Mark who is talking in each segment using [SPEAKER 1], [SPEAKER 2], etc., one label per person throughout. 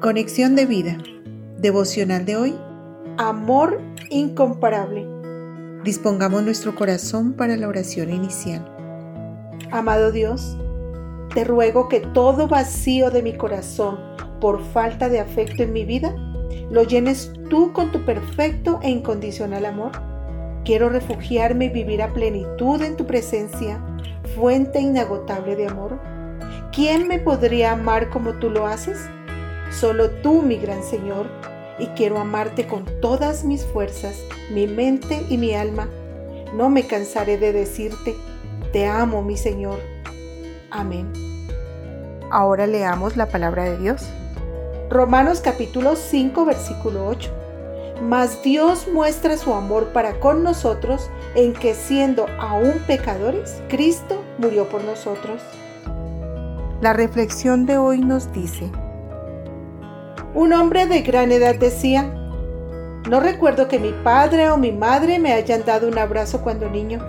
[SPEAKER 1] Conexión de vida. Devocional de hoy.
[SPEAKER 2] Amor incomparable.
[SPEAKER 1] Dispongamos nuestro corazón para la oración inicial.
[SPEAKER 2] Amado Dios, te ruego que todo vacío de mi corazón por falta de afecto en mi vida, lo llenes tú con tu perfecto e incondicional amor. Quiero refugiarme y vivir a plenitud en tu presencia, fuente inagotable de amor. ¿Quién me podría amar como tú lo haces? Solo tú, mi gran Señor, y quiero amarte con todas mis fuerzas, mi mente y mi alma. No me cansaré de decirte, te amo, mi Señor. Amén.
[SPEAKER 1] Ahora leamos la palabra de Dios.
[SPEAKER 2] Romanos capítulo 5, versículo 8. Mas Dios muestra su amor para con nosotros en que siendo aún pecadores, Cristo murió por nosotros.
[SPEAKER 1] La reflexión de hoy nos dice,
[SPEAKER 2] un hombre de gran edad decía, no recuerdo que mi padre o mi madre me hayan dado un abrazo cuando niño.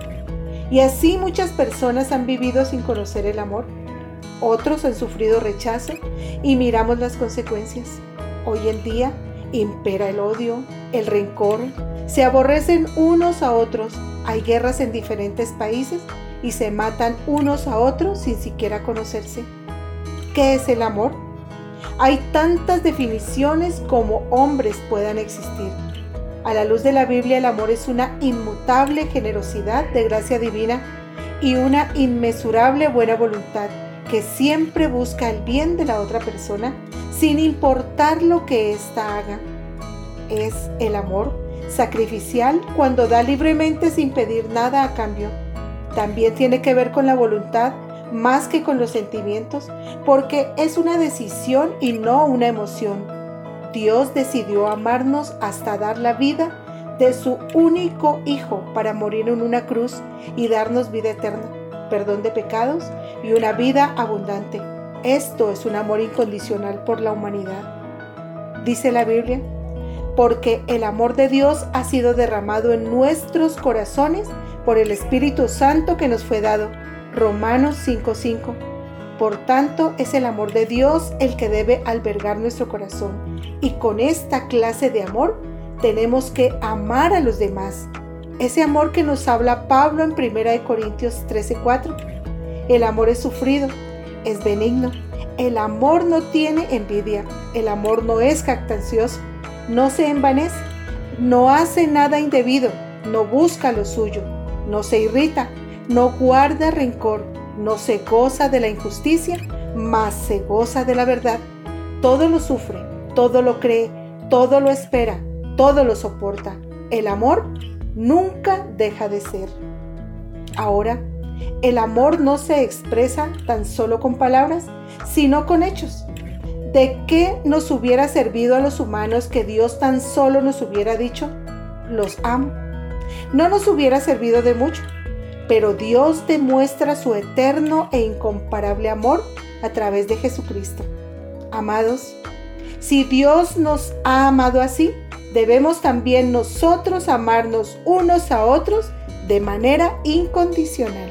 [SPEAKER 2] Y así muchas personas han vivido sin conocer el amor. Otros han sufrido rechazo y miramos las consecuencias. Hoy en día impera el odio, el rencor, se aborrecen unos a otros, hay guerras en diferentes países y se matan unos a otros sin siquiera conocerse. ¿Qué es el amor? Hay tantas definiciones como hombres puedan existir. A la luz de la Biblia el amor es una inmutable generosidad de gracia divina y una inmesurable buena voluntad que siempre busca el bien de la otra persona sin importar lo que ésta haga. Es el amor sacrificial cuando da libremente sin pedir nada a cambio. También tiene que ver con la voluntad más que con los sentimientos, porque es una decisión y no una emoción. Dios decidió amarnos hasta dar la vida de su único Hijo para morir en una cruz y darnos vida eterna, perdón de pecados y una vida abundante. Esto es un amor incondicional por la humanidad. Dice la Biblia, porque el amor de Dios ha sido derramado en nuestros corazones por el Espíritu Santo que nos fue dado Romanos 5:5. Por tanto, es el amor de Dios el que debe albergar nuestro corazón. Y con esta clase de amor tenemos que amar a los demás. Ese amor que nos habla Pablo en 1 Corintios 13:4. El amor es sufrido, es benigno. El amor no tiene envidia. El amor no es jactancioso. No se envanece. No hace nada indebido. No busca lo suyo. No se irrita no guarda rencor, no se goza de la injusticia, mas se goza de la verdad. Todo lo sufre, todo lo cree, todo lo espera, todo lo soporta. El amor nunca deja de ser. Ahora, el amor no se expresa tan solo con palabras, sino con hechos. ¿De qué nos hubiera servido a los humanos que Dios tan solo nos hubiera dicho, los amo? No nos hubiera servido de mucho pero Dios demuestra su eterno e incomparable amor a través de Jesucristo. Amados, si Dios nos ha amado así, debemos también nosotros amarnos unos a otros de manera incondicional.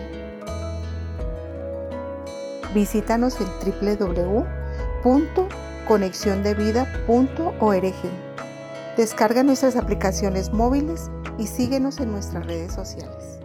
[SPEAKER 1] Visítanos en www.conexiondevida.org. Descarga nuestras aplicaciones móviles y síguenos en nuestras redes sociales.